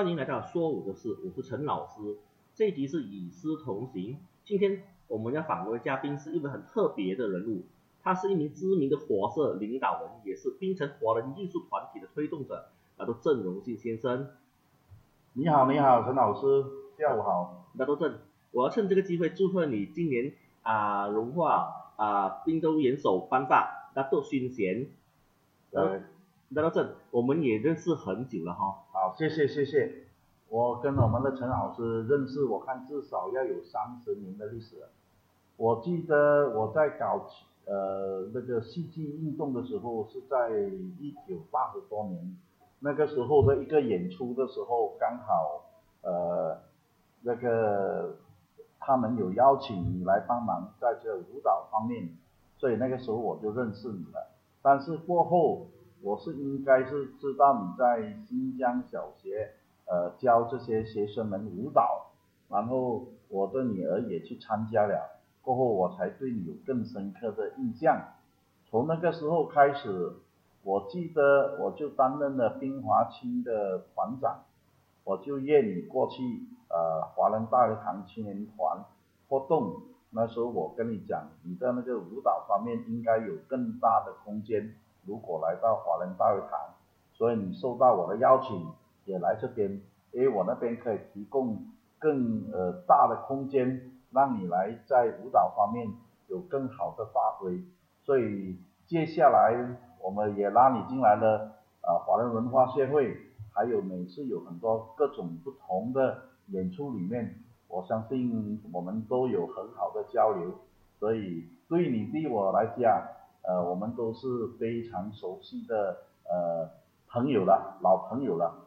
欢迎来到说我的事，我是陈老师。这一集是与师同行。今天我们要访问的嘉宾是一位很特别的人物，他是一名知名的活社领导人，也是槟城华人艺术团体的推动者，叫做郑荣信先生。你好，你好，陈老师，下午好。那都郑，我要趁这个机会祝贺你今年啊荣获啊滨州元首颁发那都勋衔。呃，那到这，我们也认识很久了哈。好，谢谢谢谢。我跟我们的陈老师认识，我看至少要有三十年的历史了。我记得我在搞呃那个戏剧运动的时候，是在一九八十多年，那个时候的一个演出的时候，刚好呃那个他们有邀请你来帮忙在这舞蹈方面，所以那个时候我就认识你了。但是过后，我是应该是知道你在新疆小学。呃，教这些学生们舞蹈，然后我的女儿也去参加了，过后我才对你有更深刻的印象。从那个时候开始，我记得我就担任了冰华青的团长，我就约你过去呃华人大会堂青年团活动。那时候我跟你讲，你在那个舞蹈方面应该有更大的空间，如果来到华人大会堂，所以你受到我的邀请。也来这边，因为我那边可以提供更呃大的空间，让你来在舞蹈方面有更好的发挥。所以接下来我们也拉你进来了，啊，华人文化协会，还有每次有很多各种不同的演出里面，我相信我们都有很好的交流。所以对你对我来讲，呃，我们都是非常熟悉的呃朋友了，老朋友了。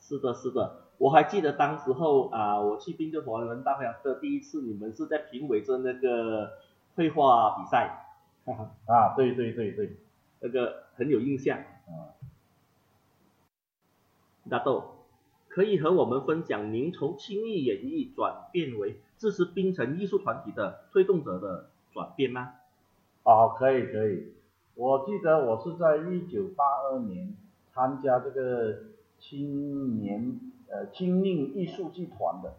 是的，是的，我还记得当时候啊，我去滨州华人大会堂的第一次，你们是在评委着那个绘画比赛，哈哈，啊，对对对对，那个很有印象。啊，大豆，可以和我们分享您从轻艺演绎转变为支持冰城艺术团体的推动者的转变吗？哦，可以可以，我记得我是在一九八二年参加这个。青年呃青运艺术剧团的，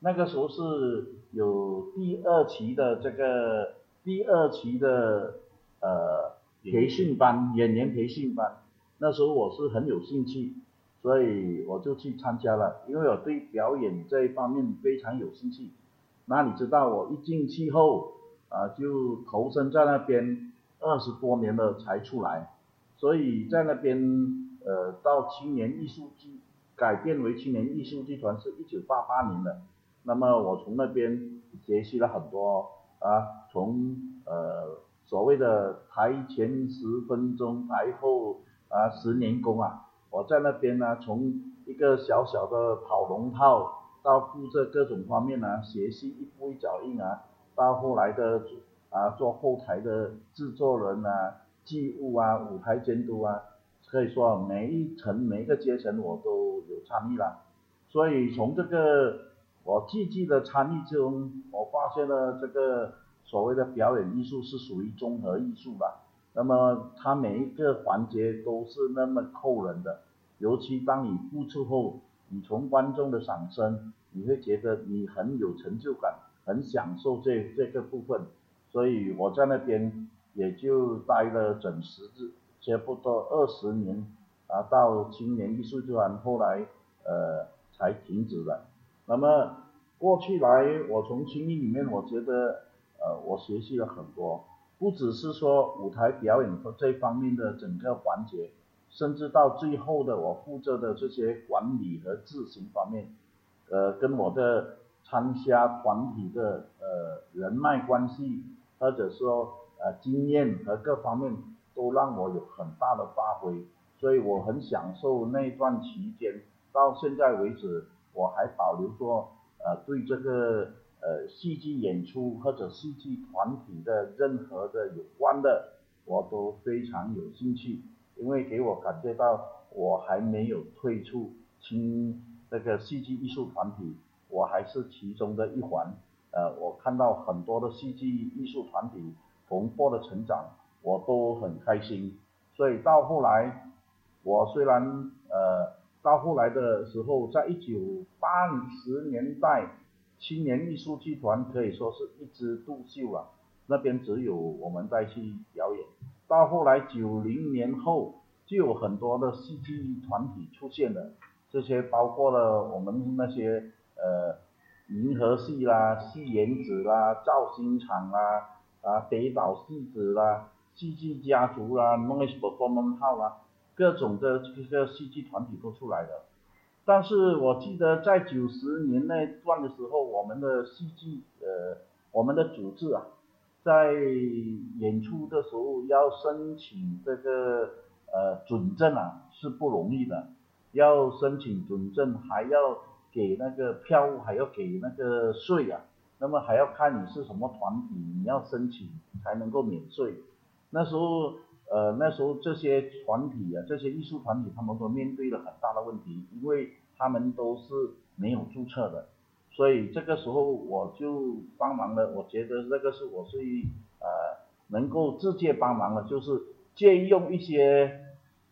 那个时候是有第二期的这个第二期的呃培训班演员培训班，那时候我是很有兴趣，所以我就去参加了，因为我对表演这一方面非常有兴趣。那你知道我一进去后啊就投身在那边二十多年了才出来，所以在那边。呃，到青年艺术剧改变为青年艺术剧团是一九八八年的，那么我从那边学习了很多啊，从呃所谓的台前十分钟，台后啊十年功啊，我在那边呢，从一个小小的跑龙套到负责各种方面呢，学习一步一脚印啊，到后来的啊做后台的制作人啊，剧务啊，舞台监督啊。可以说每一层每一个阶层我都有参与了，所以从这个我积极的参与中，我发现了这个所谓的表演艺术是属于综合艺术吧。那么它每一个环节都是那么扣人的，尤其当你付出后，你从观众的掌声，你会觉得你很有成就感，很享受这这个部分。所以我在那边也就待了整十日。差不多二十年，啊，到青年艺术团，后来呃才停止了。那么过去来，我从青艺里面，我觉得呃我学习了很多，不只是说舞台表演和这方面的整个环节，甚至到最后的我负责的这些管理和执行方面，呃，跟我的参加团体的呃人脉关系，或者说呃经验和各方面。都让我有很大的发挥，所以我很享受那段期间。到现在为止，我还保留说，呃，对这个呃戏剧演出或者戏剧团体的任何的有关的，我都非常有兴趣，因为给我感觉到我还没有退出青这个戏剧艺术团体，我还是其中的一环。呃，我看到很多的戏剧艺术团体蓬勃的成长。我都很开心，所以到后来，我虽然呃到后来的时候，在一九八十年代，青年艺术剧团可以说是一枝独秀啊，那边只有我们在去表演。到后来九零年后，就有很多的戏剧团体出现了，这些包括了我们那些呃银河系啦、戏园子啦、造星厂啦、啊北岛戏子啦、戏剧家族啦、Noise Performance House 啦。各种的这个戏剧团体都出来了，但是我记得在九十年那段的时候，我们的戏剧呃，我们的组织啊，在演出的时候要申请这个呃准证啊是不容易的，要申请准证还要给那个票务还要给那个税啊，那么还要看你是什么团体，你要申请才能够免税，那时候。呃，那时候这些团体啊，这些艺术团体，他们都面对了很大的问题，因为他们都是没有注册的，所以这个时候我就帮忙了。我觉得这个是我是呃能够直接帮忙的，就是借用一些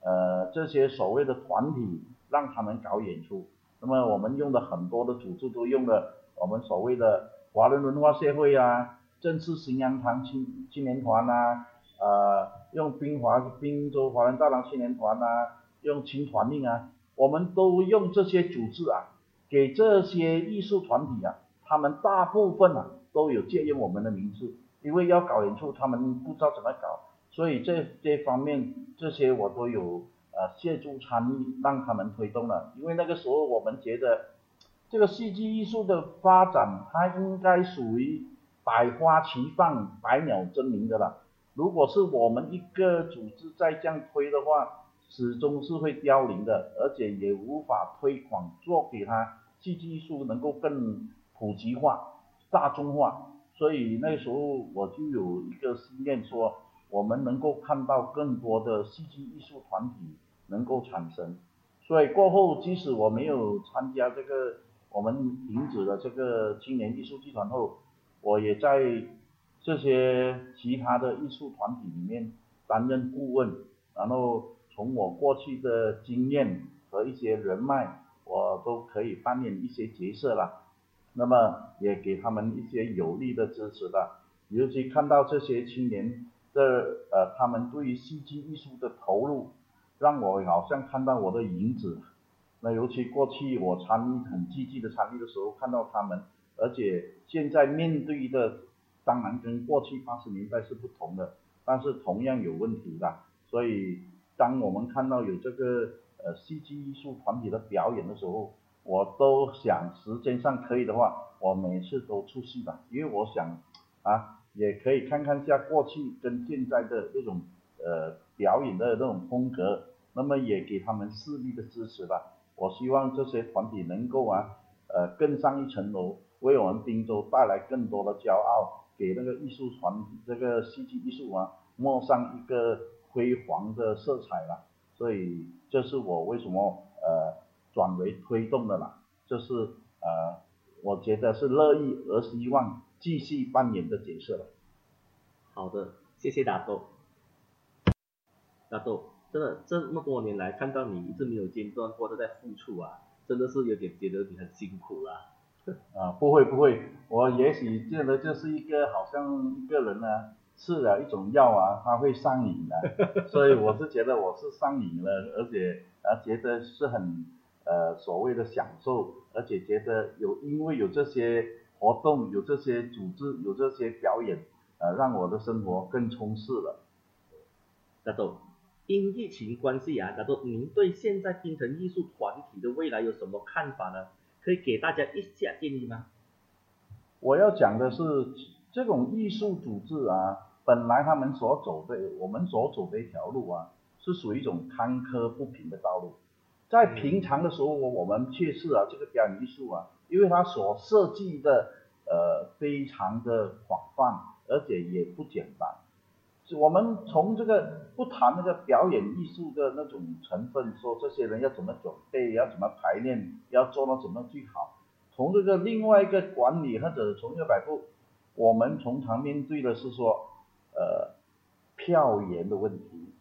呃这些所谓的团体，让他们搞演出。那么我们用的很多的组织都用的我们所谓的华人文化协会啊，正式新阳堂青青年团啊。呃，用滨华滨州华人大郎青年团啊，用青团令啊，我们都用这些组织啊，给这些艺术团体啊，他们大部分啊都有借用我们的名字，因为要搞演出，他们不知道怎么搞，所以这这方面这些我都有呃协助参与，让他们推动了。因为那个时候我们觉得，这个戏剧艺术的发展，它应该属于百花齐放、百鸟争鸣的了。如果是我们一个组织再这样推的话，始终是会凋零的，而且也无法推广做给他戏剧艺术能够更普及化、大众化。所以那时候我就有一个心愿，说我们能够看到更多的戏剧艺术团体能够产生。所以过后，即使我没有参加这个我们停止了这个青年艺术剧团后，我也在。这些其他的艺术团体里面担任顾问，然后从我过去的经验和一些人脉，我都可以扮演一些角色了。那么也给他们一些有力的支持的，尤其看到这些青年这呃，他们对于戏剧艺术的投入，让我好像看到我的影子。那尤其过去我参与很积极的参与的时候，看到他们，而且现在面对的。当然跟过去八十年代是不同的，但是同样有问题的。所以当我们看到有这个呃戏剧艺术团体的表演的时候，我都想时间上可以的话，我每次都出戏吧，因为我想啊也可以看看下过去跟现在的这种呃表演的那种风格，那么也给他们势力的支持吧。我希望这些团体能够啊呃更上一层楼，为我们滨州带来更多的骄傲。给那个艺术团这个戏剧艺术啊抹上一个辉煌的色彩了，所以这是我为什么呃转为推动的啦，这是呃我觉得是乐意而希望继续扮演的角色了。好的，谢谢大豆。大豆，真的这么多年来看到你一直没有间断过都在付出啊，真的是有点觉得你很辛苦了。啊，不会不会，我也许觉得就是一个好像一个人呢吃了一种药啊，他会上瘾的，所以我是觉得我是上瘾了，而且啊觉得是很呃所谓的享受，而且觉得有因为有这些活动，有这些组织，有这些表演，呃让我的生活更充实了。大豆，因疫情关系啊，大豆，您对现在冰城艺术团体的未来有什么看法呢？可以给大家一下建议吗？我要讲的是，这种艺术组织啊，本来他们所走的，我们所走的一条路啊，是属于一种坎坷不平的道路。在平常的时候，我们确实啊，这个表演艺术啊，因为它所设计的呃非常的广泛，而且也不简单。我们从这个不谈那个表演艺术的那种成分，说这些人要怎么准备，要怎么排练，要做到怎么最好。从这个另外一个管理或者从一个摆布，我们通常面对的是说，呃，票源的问题、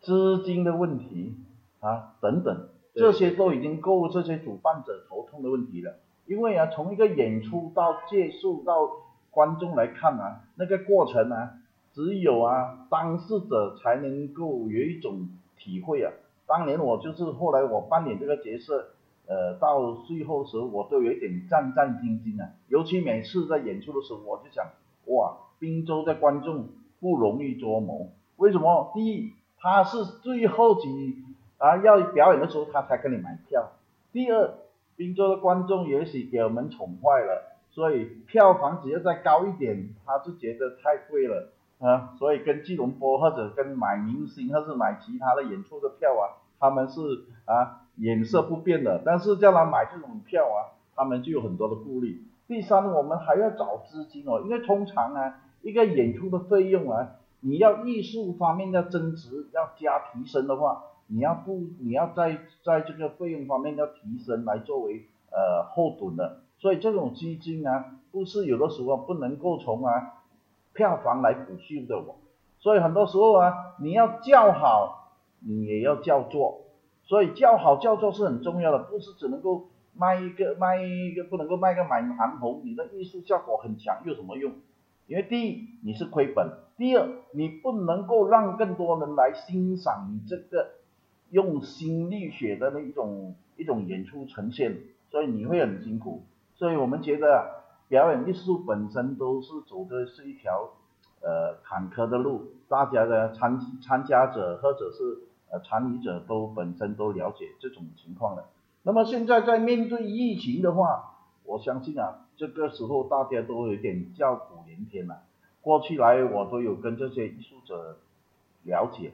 资金的问题啊等等。这些都已经够这些主办者头痛的问题了。因为啊，从一个演出到结束到观众来看啊，那个过程啊，只有啊当事者才能够有一种体会啊。当年我就是后来我扮演这个角色，呃，到最后时候我都有一点战战兢兢啊。尤其每次在演出的时候，我就想，哇，滨州的观众不容易捉摸。为什么？第一，他是最后几啊要表演的时候他才跟你买票。第二。滨州的观众也许给我们宠坏了，所以票房只要再高一点，他就觉得太贵了啊。所以跟吉隆坡或者跟买明星或是买其他的演出的票啊，他们是啊颜色不变的。但是叫他买这种票啊，他们就有很多的顾虑。第三，我们还要找资金哦，因为通常啊一个演出的费用啊，你要艺术方面要增值要加提升的话。你要不你要在在这个费用方面要提升来作为呃后盾的，所以这种基金啊，不是有的时候不能够从啊票房来补救的哦，所以很多时候啊，你要叫好，你也要叫座，所以叫好叫座是很重要的，不是只能够卖一个卖一个不能够卖个满盘红，你的艺术效果很强有什么用？因为第一你是亏本，第二你不能够让更多人来欣赏你这个。用心力血的那一种一种演出呈现，所以你会很辛苦。所以我们觉得表演艺术本身都是走的是一条呃坎坷的路，大家的参参加者或者是呃参与者都本身都了解这种情况的。那么现在在面对疫情的话，我相信啊，这个时候大家都有点叫苦连天了。过去来我都有跟这些艺术者了解，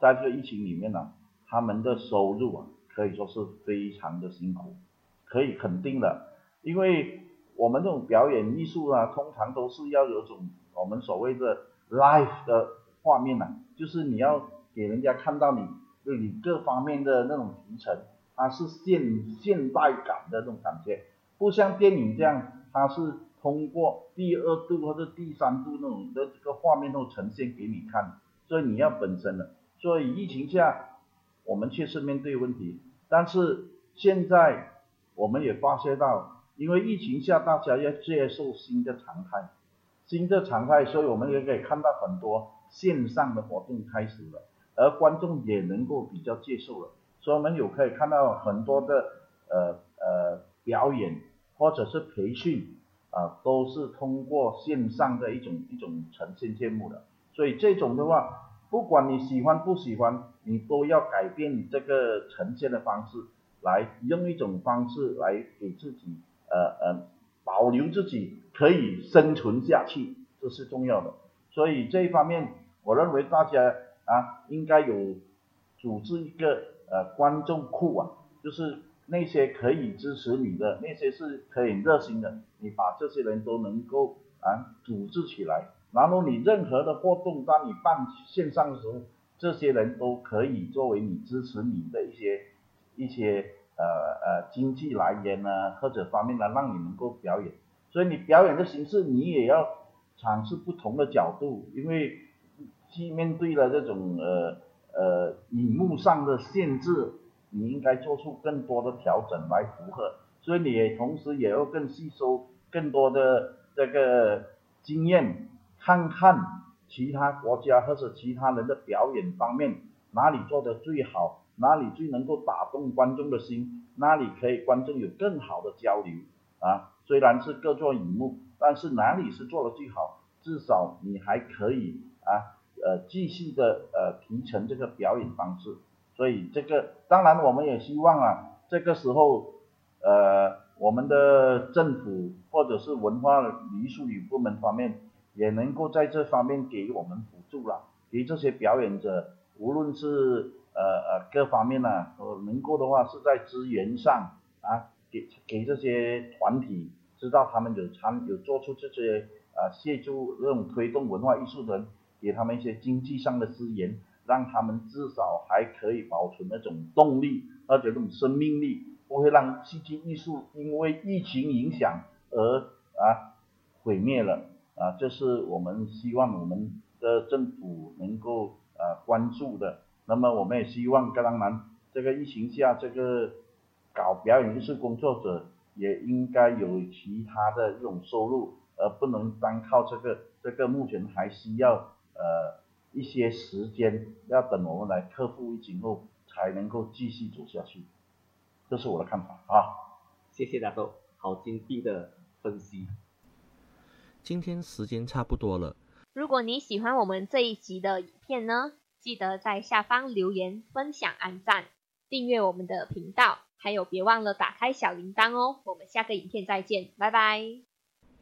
在这个疫情里面呢。他们的收入啊，可以说是非常的辛苦，可以肯定的，因为我们这种表演艺术啊，通常都是要有种我们所谓的 live 的画面呐，就是你要给人家看到你，对你各方面的那种提成，它是现现代感的那种感觉，不像电影这样，它是通过第二度或者第三度那种的这个画面都呈现给你看，所以你要本身的，所以疫情下。我们确实面对问题，但是现在我们也发现到，因为疫情下大家要接受新的常态，新的常态，所以我们也可以看到很多线上的活动开始了，而观众也能够比较接受了，所以我们有可以看到很多的呃呃表演或者是培训啊，都是通过线上的一种一种呈现节目的，所以这种的话。不管你喜欢不喜欢，你都要改变这个呈现的方式，来用一种方式来给自己呃呃保留自己可以生存下去，这是重要的。所以这一方面，我认为大家啊应该有组织一个呃观众库啊，就是那些可以支持你的，那些是可以热心的，你把这些人都能够啊组织起来。然后你任何的活动，当你办线上的时候，这些人都可以作为你支持你的一些一些呃呃经济来源呢，或者方面呢，让你能够表演。所以你表演的形式，你也要尝试不同的角度，因为既面对了这种呃呃荧幕上的限制，你应该做出更多的调整来符合。所以你也同时也要更吸收更多的这个经验。看看其他国家或者其他人的表演方面哪里做的最好，哪里最能够打动观众的心，哪里可以观众有更好的交流啊。虽然是各做荧幕，但是哪里是做的最好，至少你还可以啊呃继续的呃提成这个表演方式。所以这个当然我们也希望啊这个时候呃我们的政府或者是文化艺术与部门方面。也能够在这方面给我们辅助了，给这些表演者，无论是呃呃各方面呢，呃能够的话是在资源上啊，给给这些团体知道他们有参有做出这些啊协助这种推动文化艺术的人，给他们一些经济上的资源，让他们至少还可以保存那种动力而且那种生命力，不会让戏剧艺术因为疫情影响而啊毁灭了。啊，这是我们希望我们的政府能够啊关注的。那么我们也希望，当然这个疫情下，这个搞表演艺术工作者也应该有其他的这种收入，而不能单靠这个。这个目前还需要呃一些时间，要等我们来克服疫情后，才能够继续走下去。这是我的看法啊。谢谢大豆，好精辟的分析。今天时间差不多了。如果你喜欢我们这一集的影片呢，记得在下方留言、分享、按赞、订阅我们的频道，还有别忘了打开小铃铛哦。我们下个影片再见，拜拜。